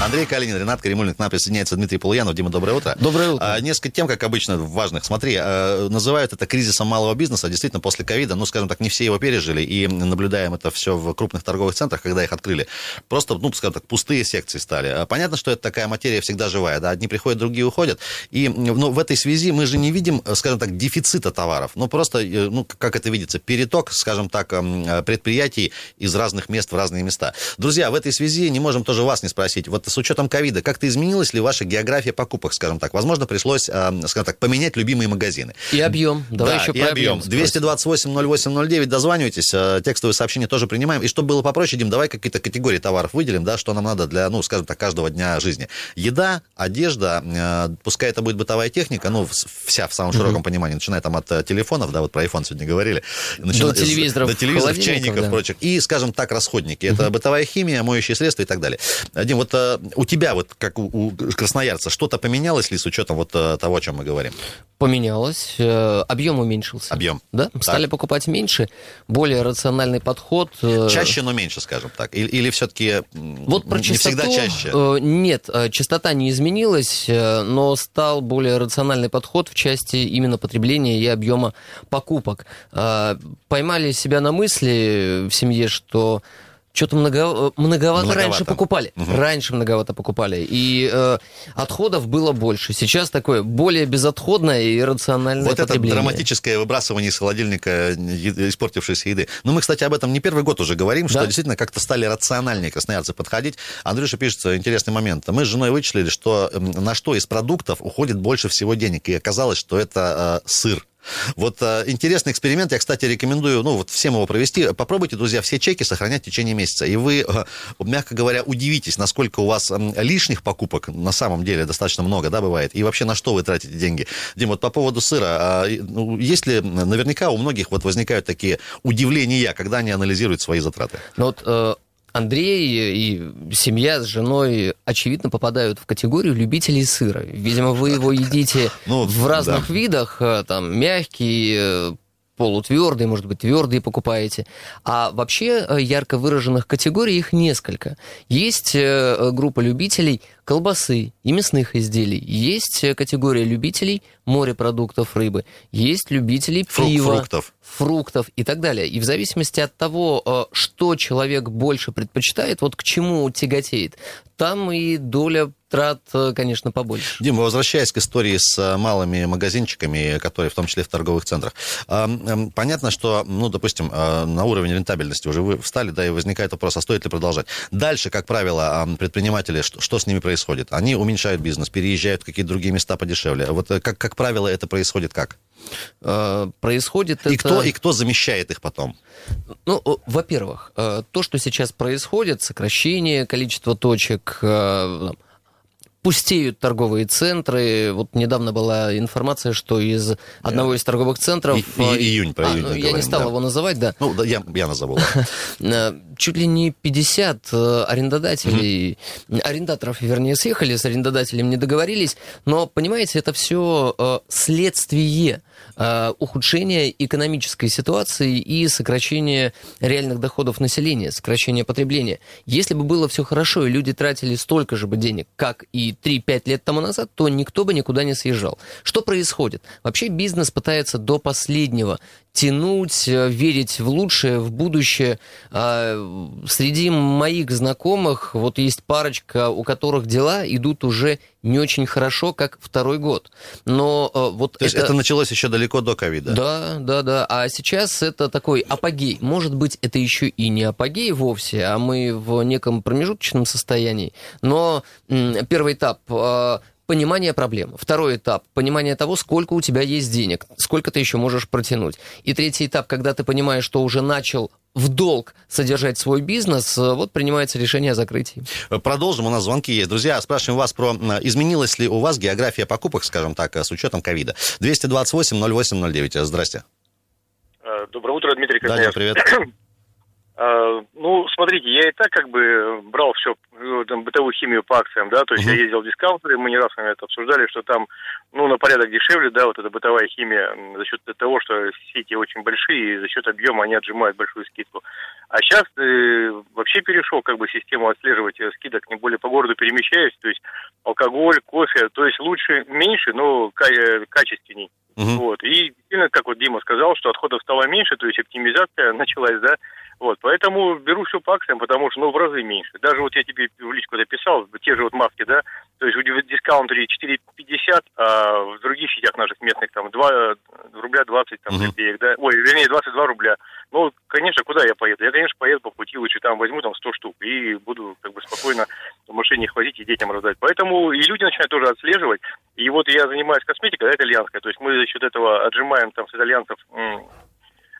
Андрей Калинин, Ренат Каримулин, к нам присоединяется Дмитрий Полуянов. Дима, доброе утро. Доброе утро. А, несколько тем, как обычно, важных. Смотри, а, называют это кризисом малого бизнеса. Действительно, после ковида, ну, скажем так, не все его пережили. И наблюдаем это все в крупных торговых центрах, когда их открыли. Просто, ну, скажем так, пустые секции стали. А, Понятно, что это такая материя всегда живая. Да? Одни приходят, другие уходят. И ну, в этой связи мы же не видим, скажем так, дефицита товаров. Ну, просто, э, ну, как это видится, переток, скажем так, предприятий из разных мест в разные места. Друзья, в этой связи не можем тоже вас не спросить. Вот с учетом ковида, как-то изменилась ли ваша география покупок, скажем так? Возможно, пришлось, а, скажем так, поменять любимые магазины. И объем. Давай да, еще и про объем. спросим. 228-08-09, дозванивайтесь, а, текстовые сообщения тоже принимаем. И чтобы было попроще, Дим, давай какие-то категории товаров выделим, да, что нам надо для, ну, скажем так, каждого дня жизни. Еда, одежда, а, пускай это будет бытовая техника, ну, вс- вся в самом широком понимании, начиная там от э, телефонов, да, вот про iPhone сегодня говорили. начиная- телевизоров, До телевизоров, чайников, да. прочих. И, скажем так, расходники. Это бытовая химия, моющие средства и так далее. Дим, вот э, у тебя, вот как у, красноярца, что-то поменялось ли с учетом вот э, того, о чем мы говорим? Поменялось, э, объем уменьшился. Объем. Да, стали покупать меньше, более рациональный подход. э, Чаще, но меньше, скажем так. Или, или все-таки Вот про не частоту, всегда чаще? нет, частота не изменилась, но стал более рациональный подход в части именно потребления и объема покупок. Поймали себя на мысли в семье, что что-то много, многовато, Многовато. раньше покупали. Мгм. Раньше многовато покупали. И э, отходов было больше. Сейчас такое более безотходное и рациональное Вот это потребление. драматическое выбрасывание из холодильника испортившейся еды. Ну, мы, кстати, об этом не первый год уже говорим, что Да. действительно как-то стали рациональнее красноярцы подходить. Андрюша пишет интересный момент. Мы с женой вычислили, что на что из продуктов уходит больше всего денег. И оказалось, что это э, сыр. Вот э, интересный эксперимент, я, кстати, рекомендую, ну, вот всем его провести. Попробуйте, друзья, все чеки сохранять в течение месяца. И вы, э, мягко говоря, удивитесь, насколько у вас лишних покупок на самом деле достаточно много, да, бывает. И вообще на что вы тратите деньги. Дим, вот по поводу сыра, а, ну, есть ли, наверняка у многих вот возникают такие удивления, когда они анализируют свои затраты. Но вот э, Андрей и семья с женой, очевидно, попадают в категорию любителей сыра. Видимо, вы его едите Ну, в разных да. видах, э, там, мягкий, э, полутвердый, может быть, твердые покупаете. А вообще э, ярко выраженных категорий их несколько. Есть группа любителей колбасы и мясных изделий. Есть категория любителей морепродуктов, рыбы. Есть любителей Фру- пива фруктов. Фруктов и так далее. И в зависимости от того, э, что человек больше предпочитает, вот к чему тяготеет, там и доля трат, э, конечно, побольше. Дима, возвращаясь к истории с э, малыми магазинчиками, которые в том числе в торговых центрах, понятно, что, ну, допустим, на уровень рентабельности уже вы встали, да, и возникает вопрос, а стоит ли продолжать. Дальше, как правило, предприниматели, что, что с ними происходит? Они уменьшают бизнес, переезжают в какие-то другие места подешевле. Вот как, как правило, это происходит как? Э, Происходит И, это... кто, и кто замещает их потом? Ну, во-первых, э, то, что сейчас происходит, сокращение количества точек, э, пустеют торговые центры. Вот недавно была информация, что из одного из торговых центров... И- и- июнь, про а, июнь ну, мы я не говорим, стал да. его называть, да. Ну, да, я, я назову. Э, чуть ли не 50 э, арендодателей, арендаторов, вернее, съехали, с арендодателем не договорились, но, понимаете, это все следствие э, ухудшения экономической ситуации и сокращения реальных доходов населения, сокращения потребления. Если бы было все хорошо и люди тратили столько же бы денег, как и 3-5 лет тому назад, то никто бы никуда не съезжал. Что происходит? Вообще бизнес пытается до последнего тянуть, э, верить в лучшее, в будущее. А, Среди моих знакомых вот есть парочка, у которых дела идут уже не очень хорошо, как второй год. Но э, вот То есть это началось еще далеко до ковида? да, да, да. А сейчас это такой апогей. Может быть, это еще и не апогей вовсе, а мы в неком промежуточном состоянии. Но первый этап э, понимание проблемы. Второй этап – понимание того, сколько у тебя есть денег, сколько ты еще можешь протянуть. И третий этап, когда ты понимаешь, что уже начал в долг содержать свой бизнес, э, вот принимается решение о закрытии. Продолжим, у нас звонки есть. Друзья, спрашиваем вас про, изменилась ли у вас география покупок, скажем так, с учетом ковида. 228-08-09, здрасте. Э, Доброе утро, Дмитрий Да, Дим, Красноярск. привет. А, ну, смотрите, я и так как бы брал все, э, там, бытовую химию по акциям, да, то есть uh-huh. я ездил в дискаунтеры, мы не раз с вами это обсуждали, что там, ну, на порядок дешевле, да, вот эта бытовая химия за счет того, что сети очень большие, и за счет объема они отжимают большую скидку. А сейчас э, вообще перешел как бы систему отслеживать э, скидок, не более по городу перемещаюсь, то есть алкоголь, кофе, то есть лучше, меньше, но ка- качественней. Uh-huh. Вот. И действительно, как вот Дима сказал, что отходов стало меньше, то есть оптимизация началась, да, вот, поэтому беру все по акциям, потому что, ну, в разы меньше. Даже вот я тебе в личку дописал, те же вот маски, да, то есть в дискаунтере 4,50, а в других сетях наших местных там 2 рубля 20 там, копеек, да, ой, вернее, 22 рубля. Ну, конечно, куда я поеду? Я, конечно, поеду по пути, лучше там возьму там 100 штук и буду как бы спокойно в машине их возить и детям раздать. Поэтому и люди начинают тоже отслеживать. И вот я занимаюсь косметикой, да, итальянская, то есть мы за счет этого отжимаем там с итальянцев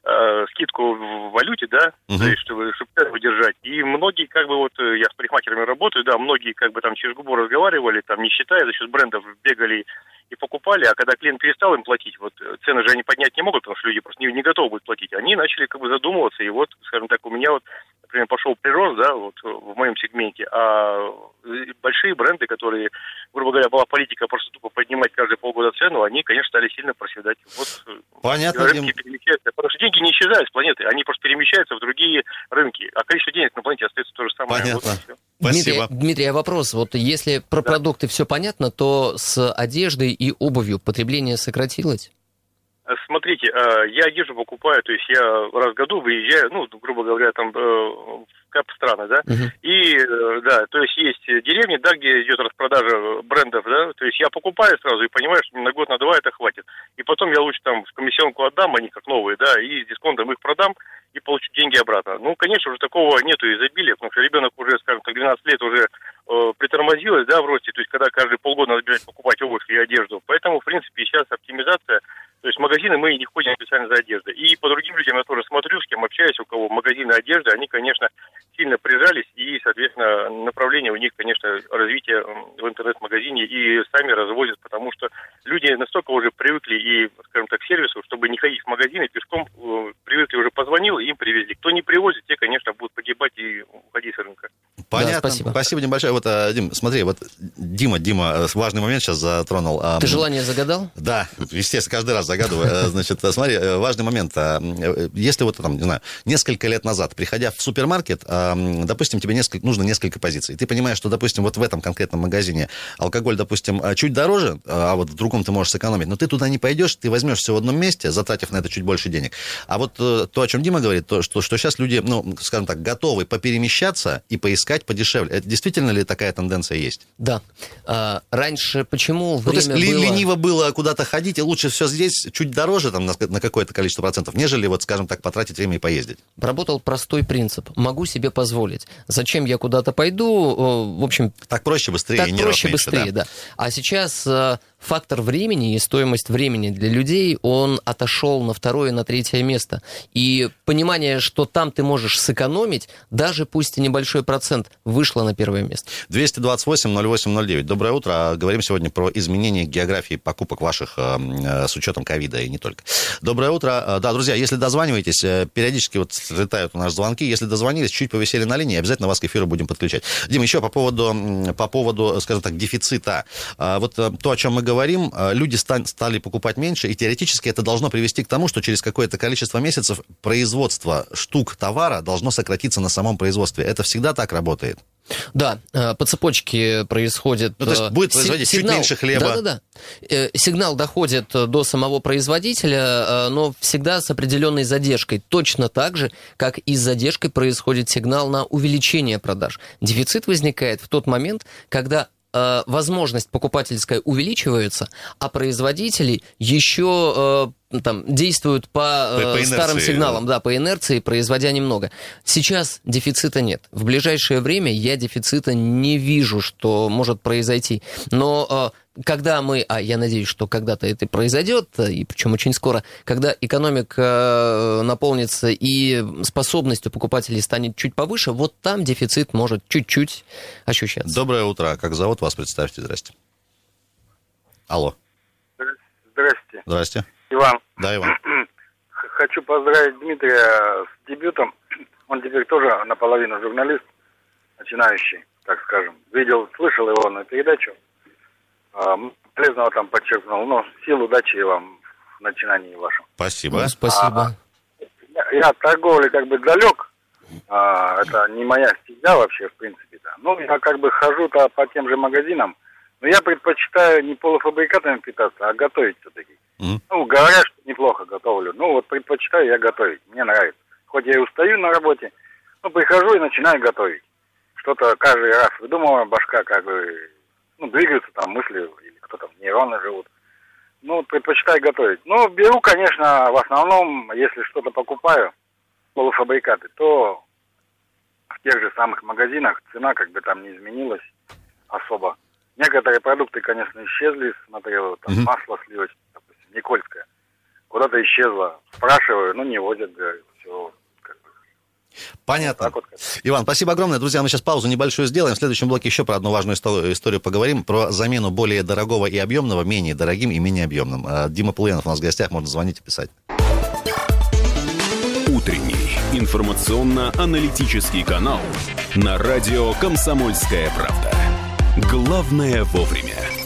э, скидку в валюте, да, uh-huh. то есть, чтобы, чтобы цену держать. И многие, как бы, вот, э, я с парикмахерами работаю, да, многие, как бы, там, через губу разговаривали, там, не считая, за счет брендов бегали и покупали, а когда клиент перестал им платить, вот, э, цены же они поднять не могут, потому что люди просто не, не готовы будут платить, они начали, как бы, задумываться, и вот, скажем так, у меня вот, например, пошел прирост, да, вот, в моем сегменте, а большие бренды, которые, грубо говоря, была политика просто тупо поднимать каждые полгода цену, они, конечно, стали сильно проседать. Вот э, Понятно, рынки Дим. перемещаются, потому что деньги не исчезают с планеты, они просто перемещаются в другие рынки, а количество денег на планете остается то же самое. Понятно. Вот, Спасибо. Дмитрий, Дмитрий, а вопрос, вот если про да. продукты все понятно, то с одеждой и обувью потребление сократилось? Смотрите, э, я одежду покупаю, то есть я раз в году выезжаю, ну, грубо говоря, там э, кап страны, да, uh-huh. и, э, да, то есть есть деревни, да, где идет распродажа брендов, да, то есть я покупаю сразу и понимаю, что на год, на два это хватит, и потом я лучше там в комиссионку отдам, они как новые, да, и с дисконтом их продам, и получу деньги обратно. Ну, конечно, уже такого нету изобилия, потому что ребенок уже, скажем так, 12 лет уже э, притормозилась, да, в росте, то есть когда каждые полгода надо бежать покупать обувь и одежду. Поэтому, в принципе, сейчас оптимизация то есть в магазины мы не ходим специально за одеждой. И по другим людям я тоже смотрю, с кем общаюсь, у кого магазины одежды, они, конечно, сильно прижались, и, соответственно, направление у них, конечно, развитие в интернет-магазине, и сами развозят, потому что люди настолько уже привыкли и, скажем так, к сервису, чтобы не ходить в магазины, пешком э, привыкли, уже позвонил, им привезли. Кто не привозит, те, конечно, будут погибать и уходить с рынка. Понятно. Да, спасибо. Спасибо небольшое. Вот, э, Дим, смотри, вот Дима, Дима, э, важный момент сейчас затронул. Ты желание загадал? Да, естественно, каждый раз загадываю. Э, значит, смотри, важный момент. А, если вот там, не знаю, несколько лет назад, приходя в супермаркет, а, допустим, тебе несколько, нужно несколько позиций. Ты понимаешь, что, допустим, вот в этом конкретном магазине алкоголь, допустим, чуть дороже, а вот в другом ты можешь сэкономить, но ты туда не пойдешь, ты возьмешь все в одном месте, затратив на это чуть больше денег. А вот то, о чем Дима говорит, то, что, что сейчас люди, ну, скажем так, готовы поперемещаться и поискать подешевле. Это действительно ли такая тенденция есть? Да. А, раньше почему время ну, то есть было... лениво было куда-то ходить, и лучше все здесь чуть дороже там, на, на какое-то количество процентов, нежели, вот, скажем так, потратить время и поездить? Работал простой принцип. Могу себе позволить. Зачем я куда-то пойду? В общем... Так проще, быстрее. Так проще, меньше, быстрее, да. да. А сейчас э, фактор времени и стоимость времени для людей, он отошел на второе, на третье место. И понимание, что там ты можешь сэкономить, даже пусть и небольшой процент, вышло на первое место. 228-08-09. Доброе утро. Говорим сегодня про изменение географии покупок ваших э, э, с учетом ковида и не только. Доброе утро. Э, да, друзья, если дозваниваетесь, периодически вот слетают у нас звонки. Если дозвонились, чуть повесели на линии, обязательно вас к эфиру будем подключать. Дим, еще по поводу, по поводу, скажем так, дефицита. Вот то, о чем мы говорим, э, люди стали покупать меньше, и теоретически это должно привести к тому, что через какое-то количество месяцев производство штук товара должно сократиться на самом производстве. Это всегда так работает? Да, э, по цепочке происходит... Ну, то есть будет э, производить сигнал, чуть меньше хлеба. Да-да-да. Сигнал доходит до самого производителя, но всегда с определенной задержкой. Точно так же, как и с задержкой происходит сигнал на увеличение продаж. Дефицит возникает в тот момент, когда возможность покупательская увеличивается, а производители еще э, там, действуют по, по, по старым сигналам, да. да, по инерции, производя немного. Сейчас дефицита нет. В ближайшее время я дефицита не вижу, что может произойти. Но когда мы, а я надеюсь, что когда-то это произойдет, и причем очень скоро, когда экономика э, наполнится и способность у покупателей станет чуть повыше, вот там дефицит может чуть-чуть ощущаться. Доброе утро. Как зовут вас? Представьте. Здрасте. Алло. Здрасте. Здрасте. Иван. Да, Иван. Хочу поздравить Дмитрия с дебютом. Он теперь тоже наполовину журналист, начинающий, так скажем. Видел, слышал его на передачу. А, полезного там подчеркнул. Ну, сил, удачи вам в начинании вашем. Спасибо. Ну, спасибо. Я, я от торговли как бы далек. А, это не моя стезя вообще, в принципе. Да. Ну, я как бы хожу-то по тем же магазинам. Но я предпочитаю не полуфабрикатами питаться, а готовить все-таки. Мгм. Ну, говорят, что неплохо готовлю. Ну, вот предпочитаю я готовить. Мне нравится. Хоть я и устаю на работе, но прихожу и начинаю готовить. Что-то каждый раз выдумываю, башка как бы, ну, двигаются там мысли, или кто там, нейроны живут. Ну, вот предпочитаю готовить. Ну, беру, конечно, в основном, если что-то покупаю, полуфабрикаты, то в тех же самых магазинах цена как бы там не изменилась особо. Некоторые продукты, конечно, исчезли, смотрел, там Мгм. масло сливочное, допустим, Никольское. Куда-то исчезло. Спрашиваю, ну не возят, говорю, все. Как бы, Понятно. вот. Иван, спасибо огромное. Друзья, мы сейчас паузу небольшую сделаем. В следующем блоке еще про одну важную исто- историю поговорим. Про замену более дорогого и объемного менее дорогим и менее объемным. А, Дима Полуянов у нас в гостях. Можно звонить и писать. Утренний информационно-аналитический канал на радио «Комсомольская правда». Главное вовремя.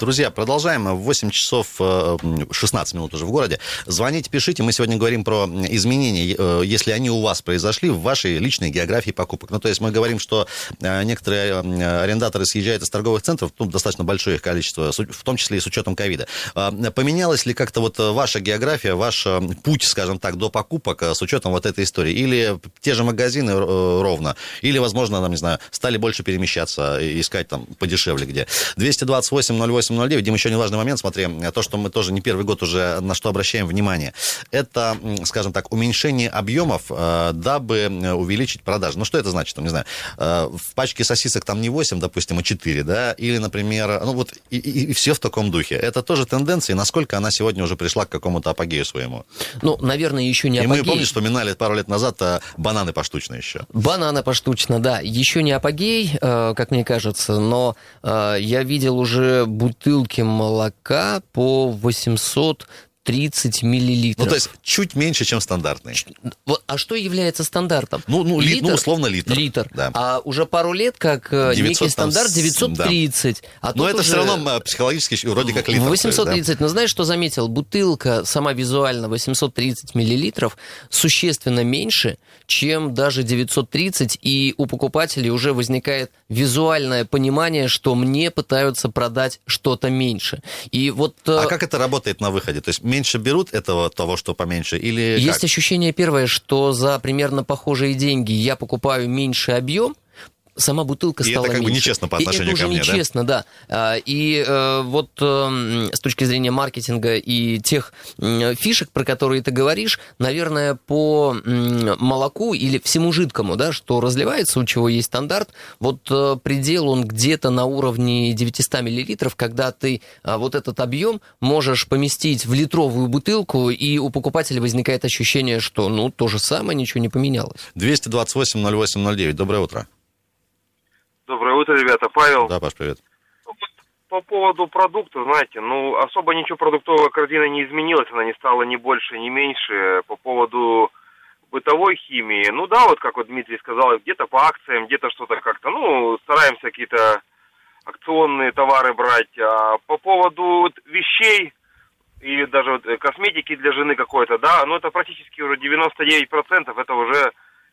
Друзья, продолжаем. 8 часов э, 16 минут уже в городе. Звоните, пишите. Мы сегодня говорим про изменения, э, если они у вас произошли в вашей личной географии покупок. Ну, то есть мы говорим, что э, некоторые э, арендаторы съезжают из торговых центров, ну, достаточно большое их количество, в том числе и с учетом ковида. А, Поменялась ли как-то вот э, ваша география, ваш э, путь, скажем так, до покупок э, с учетом вот этой истории? Или те же магазины э, ровно? Или, возможно, там, не знаю, стали больше перемещаться, искать там подешевле где? 228 08 09. Дим, еще один важный момент, смотри, то, что мы тоже не первый год уже на что обращаем внимание, это, скажем так, уменьшение объемов, э, дабы э, увеличить продажи. Ну, что это значит, там, не знаю, э, в пачке сосисок там не 8, допустим, а 4, да, или, например, ну, вот, и, и, все в таком духе. Это тоже тенденция, и насколько она сегодня уже пришла к какому-то апогею своему. Ну, наверное, еще не и мы, помнишь, вспоминали пару лет назад э, бананы поштучно еще. Бананы поштучно, да. Еще не апогей, э, как мне кажется, но э, я видел уже бутылки молока по 830 миллилитров. Ну, то есть, чуть меньше, чем стандартный. Вот, а что является стандартом? Ну, ну, ли- ну, условно, литр. Литр. Да. А уже пару лет как э, 900 некий там стандарт с- 930. А Но это все равно э, психологически вроде как литр. то есть, да. 830. Но знаешь, что заметил? Бутылка сама визуально 830 миллилитров существенно меньше, чем даже 930, и у покупателей уже возникает визуальное понимание, что мне пытаются продать что-то меньше. И вот э, А как это работает на выходе? То есть меньше берут этого того, что поменьше, или есть как? ощущение первое, что за примерно похожие деньги я покупаю меньший объем, сама бутылка И стала это как бы меньше. нечестно по И отношению это ко уже мне, да? нечестно, да. А, И э, вот э, с точки зрения маркетинга и тех фишек, про которые ты говоришь, наверное, по молоку или всему жидкому, да, что разливается, у чего есть стандарт, вот э, предел он где-то на уровне 900 миллилитров, когда ты а, вот этот объем можешь поместить в литровую бутылку, и у покупателя возникает ощущение, что ну то же самое, ничего не поменялось. 228-08-09. Доброе утро. Доброе утро, ребята. Павел. Да, Паш, привет. По поводу продуктов, знаете, ну, особо ничего продуктовая корзина не изменилась, она не стала ни больше, ни меньше. По поводу бытовой химии, ну да, вот как вот Дмитрий сказал, где-то по акциям, где-то что-то как-то, ну, стараемся какие-то акционные товары брать. А по поводу вещей и даже вот э, косметики для жены какой-то, да, ну, это практически уже 99% это уже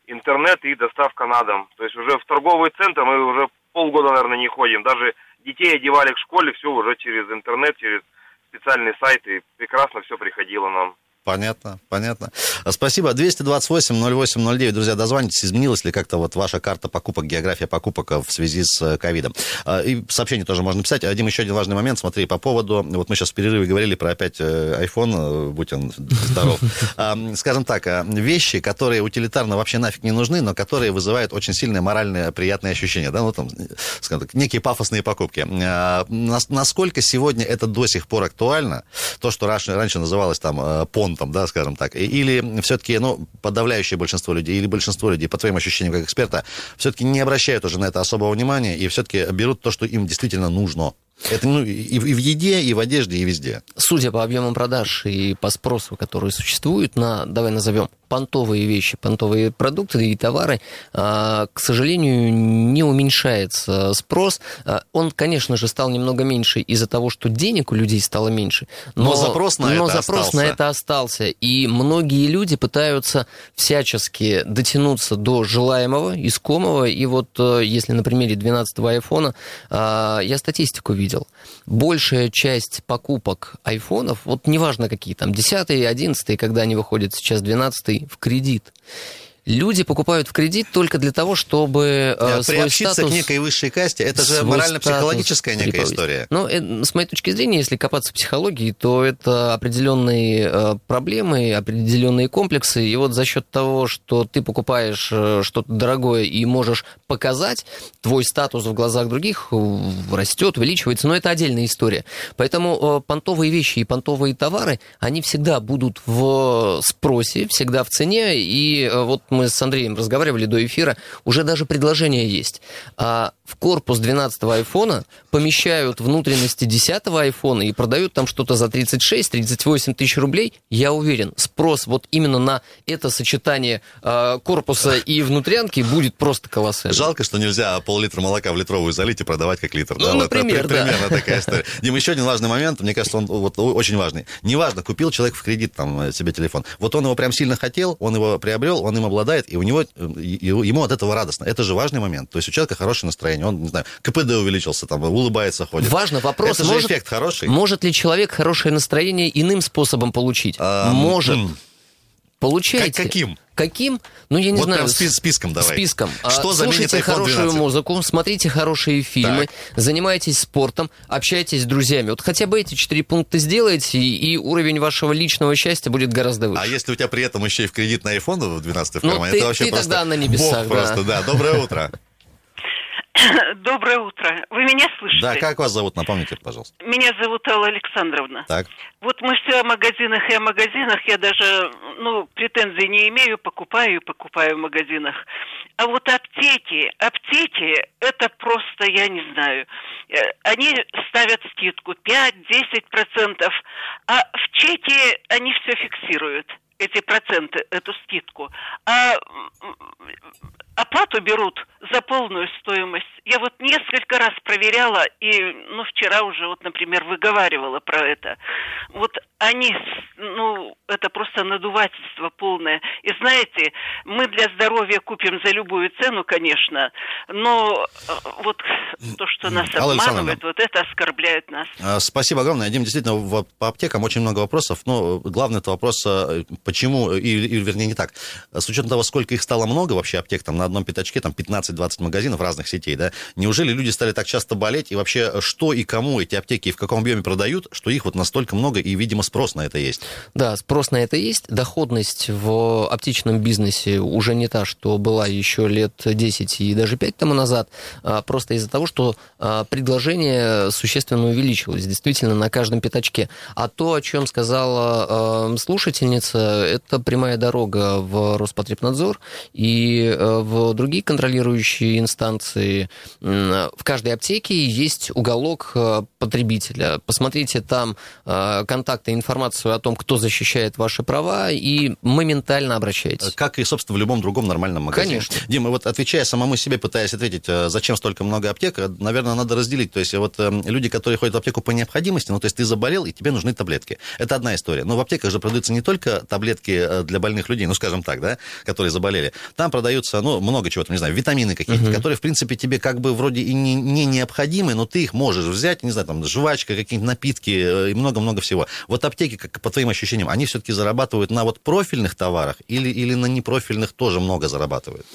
интернет и доставка на дом. То есть уже в торговый центр мы уже полгода, наверное, не ходим. Даже детей одевали к школе, все уже через интернет, через специальные сайты. Прекрасно все приходило нам. Понятно, понятно. Спасибо. 228-08-09. Друзья, дозвонитесь. Изменилась ли как-то вот ваша карта покупок, география покупок э, в связи с э, ковидом? А, И сообщение тоже можно писать. А, Дим, еще один важный момент. Смотри, по поводу... Вот мы сейчас в перерыве говорили про опять э, iPhone, э, будь он здоров. Скажем так, вещи, которые утилитарно вообще нафиг не нужны, но которые вызывают очень сильное моральное приятное ощущение. Да? Ну, там, э, скажем так, некие пафосные покупки. А, нас- Насколько сегодня это до сих пор актуально? То, что раньше, называлось там э, понтом, да, скажем так. Или все-таки, ну, подавляющее большинство людей, или большинство людей, по твоим ощущениям как эксперта, все-таки не обращают уже на это особого внимания и все-таки берут то, что им действительно нужно. Это ну, и, и в еде, и в одежде, и везде. Судя по объемам продаж и по спросу, который существует на, давай назовем, понтовые вещи, понтовые продукты и товары, к сожалению, не уменьшается спрос. Он, конечно же, стал немного меньше из-за того, что денег у людей стало меньше. Но, но запрос на но это запрос остался. на это остался. И многие люди пытаются всячески дотянуться до желаемого, искомого. И вот если на примере 12-го айфона, я статистику видел. Большая часть покупок айфонов, вот неважно какие там, 10 11 когда они выходят сейчас 12 в кредит. Люди покупают в кредит только для того, чтобы э, Приобщиться статус... к некой высшей касте, это же морально-психологическая некая прибавить. история. Ну, э, с моей точки зрения, если копаться в психологии, то это определенные э, проблемы, определенные комплексы. И вот за счет того, что ты покупаешь э, что-то дорогое и можешь показать, твой статус в глазах других растет, увеличивается. Но это отдельная история. Поэтому э, понтовые вещи и понтовые товары, они всегда будут в спросе, всегда в цене. И э, вот мы с Андреем разговаривали до эфира, уже даже предложение есть. А в корпус 12-го айфона помещают внутренности 10-го айфона и продают там что-то за 36-38 тысяч рублей. Я уверен, спрос вот именно на это сочетание э, корпуса и внутрянки будет просто колоссальный. Жалко, что нельзя пол-литра молока в литровую залить и продавать как литр. Ну, да, вот например, это да. примерно такая история. Дим, еще один важный момент, мне кажется, он вот очень важный. Неважно, купил человек в кредит там себе телефон. Вот он его прям сильно хотел, он его приобрел, он им обладает, и у него, э, ему от этого радостно. Это же важный момент. То есть у человека хорошее настроение, он, не знаю, КПД увеличился, там, улыбается, ходит. Важно, вопрос, Это же может, эффект хороший. может ли человек хорошее настроение иным способом получить? А, может. м, Получайте. Как- каким? Каким? Ну, я не вот знаю. прям спи- списком давай. Списком. А, Что Слушайте хорошую 12? музыку, смотрите хорошие фильмы, Так. занимайтесь спортом, общайтесь с друзьями. Вот хотя бы эти четыре пункта сделайте, и, и уровень вашего личного счастья будет гораздо выше. А если у тебя при этом еще и в кредит на iPhone в 12 в Ну, кармане, ты- это вообще ты просто тогда на небесах, бог да. просто, да. Доброе утро. Доброе утро. Вы меня слышите? Да, как вас зовут, напомните, пожалуйста. Меня зовут Алла Александровна. Так. Вот мы все о магазинах и о магазинах. Я даже, ну, претензий не имею, покупаю и покупаю в магазинах. А вот аптеки, аптеки, это просто, я не знаю. Э, Они ставят скидку 5-10%, а в чеке они все фиксируют эти проценты, эту скидку. А оплату берут за полную стоимость. Я вот несколько раз проверяла, и, ну, вчера уже, вот, например, выговаривала про это. Вот они, ну, это просто надувательство полное. И знаете, мы для здоровья купим за любую цену, конечно, но э, вот то, что нас Алла обманывает, вот это оскорбляет нас. А, Спасибо огромное. Дим, действительно, по аптекам очень много вопросов. Но главный это вопрос, э, почему, или, или, вернее, не так. С учетом того, сколько их стало много вообще аптек, там на одном пятачке, там 15-20 магазинов разных сетей, да, неужели люди стали так часто болеть? И вообще, что и кому эти аптеки и в каком объеме продают, что их вот настолько много, и, видимо, спрос на это есть? Да, спрос на это есть. Доходность в аптечном бизнесе уже не та, что была еще лет 10 и даже 5 тому назад, а, просто из-за того, что а, предложение существенно увеличилось, действительно, на каждом пятачке. А то, о чем сказала а, слушательница, это прямая дорога в Роспотребнадзор и а, в другие контролирующие инстанции. В каждой аптеке есть уголок а, потребителя. Посмотрите там а, контакты, информацию о том, кто защищает ваши права, и моментально обращайтесь. Как и, собственно, в любом другом нормальном магазине. Конечно. Дима, вот отвечая самому себе, пытаясь ответить, э, зачем столько много аптек, э, наверное, надо разделить. То есть вот э, люди, которые ходят в аптеку по необходимости, ну, то есть ты заболел, и тебе нужны таблетки. Это одна история. Но в аптеках же продаются не только таблетки для больных людей, ну, скажем так, да, которые заболели. Там продаются, ну, много чего, там, не знаю, витамины какие-то, которые, в принципе, тебе как бы вроде и не, не необходимы, но ты их можешь взять, не знаю, там, жвачка, какие-нибудь напитки и много-много всего. Вот аптеки, как по твоим ощущениям, они все-таки зарабатывают на вот профильных товарах или, или на непрофильных тоже много зарабатывают?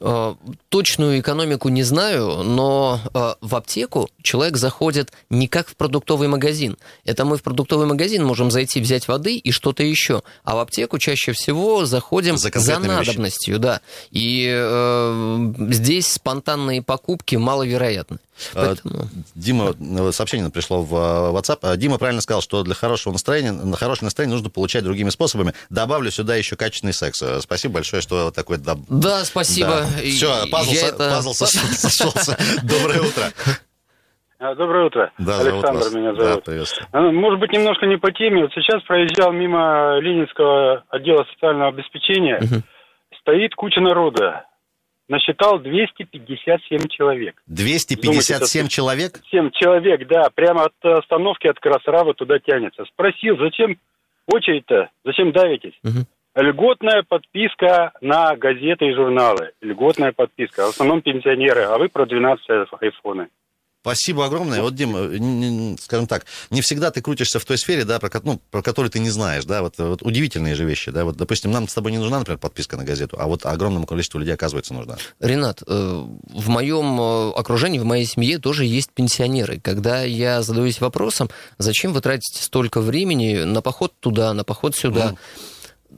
Э, Точную экономику не знаю, но э, в аптеку человек заходит не как в продуктовый магазин. Это мы в продуктовый магазин можем зайти, взять воды и что-то еще. А в аптеку чаще всего заходим За за, надобностью, да. И э, здесь спонтанные покупки маловероятны. А, Поэтому- Дима, э, сообщение пришло в э, WhatsApp. А, Дима правильно сказал, что для хорошего настроения, на хорошее настроение нужно получать другими способами. Добавлю сюда еще качественный секс. Э, Спасибо большое, что такой... доб- Да, спасибо. И- Все, пазл, со- это- пазл сошел- сошелся. Доброе утро. А, Доброе утро. Да, зовут Александр вас. меня Да, зовут. приветствую. А, Может быть, немножко не по теме. Вот сейчас проезжал мимо Ленинского отдела социального обеспечения. Мгм. Стоит куча народа. Насчитал 257 человек. 257 Думаете, человек? 7 человек, да, прямо от остановки от Красрава туда тянется. Спросил, зачем очередь-то? Зачем давитесь? Мгм. Льготная подписка на газеты и журналы. Льготная подписка. В основном пенсионеры, а вы про 12 айфоны. Спасибо огромное. Вот, Дим, э, скажем так, не всегда ты крутишься в той сфере, да, про, ну, про которую ты не знаешь, да, вот, вот удивительные же вещи, да, вот, допустим, нам с тобой не нужна, например, подписка на газету, а вот огромному количеству людей, оказывается, нужна. Ренат, э, в моем э, окружении, в моей семье тоже есть пенсионеры. Когда я задаюсь вопросом, зачем вы тратите столько времени на поход туда, на поход сюда,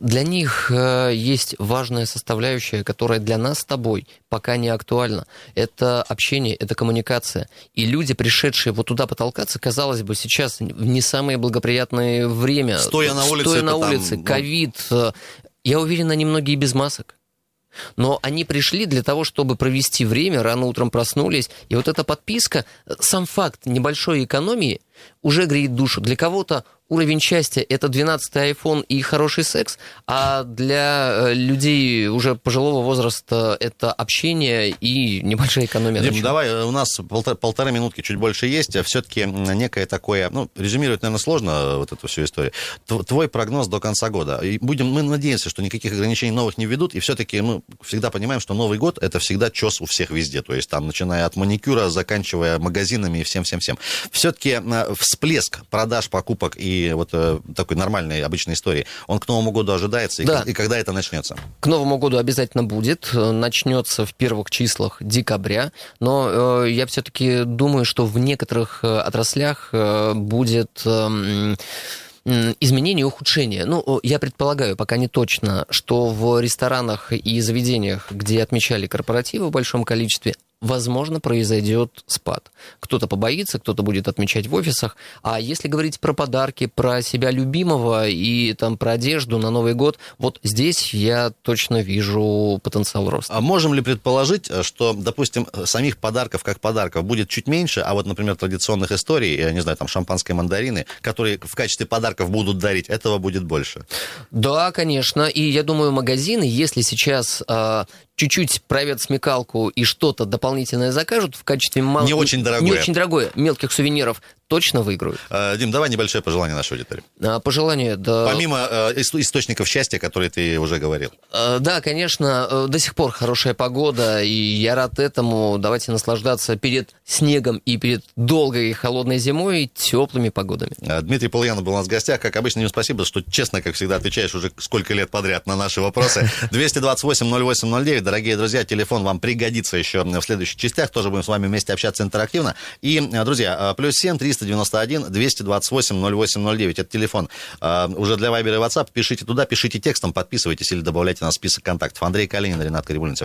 для них э, есть важная составляющая, которая для нас с тобой пока не актуальна. Это общение, это коммуникация. И люди, пришедшие вот туда потолкаться, казалось бы, сейчас в не самое благоприятное время. Стоя на улице, Стоя на улице, ну- ковид. э, Я уверен, они многие без масок. Но они пришли для того, чтобы провести время, рано утром проснулись. И вот эта подписка, э, сам факт небольшой экономии уже греет душу. Для кого-то уровень счастья – это 12-й iPhone и хороший секс, а для э, людей уже пожилого возраста это общение и небольшая экономия. Дим, давай, у нас полтора, полторы минутки, чуть больше есть. Все-таки некое такое, ну, резюмировать, наверное, сложно вот эту всю историю. Тв- Твой прогноз до конца года. И будем, мы надеемся, что никаких ограничений новых не введут. И все-таки мы всегда понимаем, что Новый год это всегда чес у всех везде. То есть там, начиная от маникюра, заканчивая магазинами и всем-всем-всем. Все-таки всплеск продаж, покупок и вот э, такой нормальной обычной истории, он к Новому году ожидается. И, Да. как- и когда это начнется? К Новому году обязательно будет. Э, Начнется в первых числах декабря. Но э, я все-таки думаю, что в некоторых э, отраслях э, будет м, изменение и ухудшение. Ну, я предполагаю, пока не точно, что в ресторанах и заведениях, где отмечали корпоративы в большом количестве, возможно, произойдет спад. Кто-то побоится, кто-то будет отмечать в офисах. А если говорить про подарки, про себя любимого и там про одежду на Новый год, вот здесь я точно вижу потенциал роста. А можем ли предположить, э, что, допустим, самих подарков как подарков будет чуть меньше, а вот, например, традиционных историй, я не знаю, там шампанское, мандарины, которые в качестве подарков будут дарить, этого будет больше? Да, конечно. И я думаю, магазины, если сейчас а, чуть-чуть проявят смекалку и что-то дополнительное закажут в качестве мал- Не очень дорогое. не очень дорогое мелких сувениров, точно выиграют. Э, Дим, давай небольшое пожелание нашей аудитории. А, Пожелание, да. Помимо э, ис- источников счастья, которые ты уже говорил. Э, Да, конечно, э, до сих пор хорошая погода, и я рад этому. Давайте наслаждаться перед снегом и перед долгой и холодной зимой теплыми погодами. Дмитрий Полуянов был у нас в гостях. Как обычно, Дим, спасибо, что честно, как всегда, отвечаешь уже сколько лет подряд на наши вопросы. 228-08-09, дорогие друзья, телефон вам пригодится еще в следующих частях. Тоже будем с вами вместе общаться интерактивно. И, друзья, плюс 7 391 228 0809. Это телефон э, уже для Вайбера и WhatsApp. Пишите туда, пишите текстом, подписывайтесь или добавляйте нас в список контактов. Андрей Калинин, Ренат Карибулин.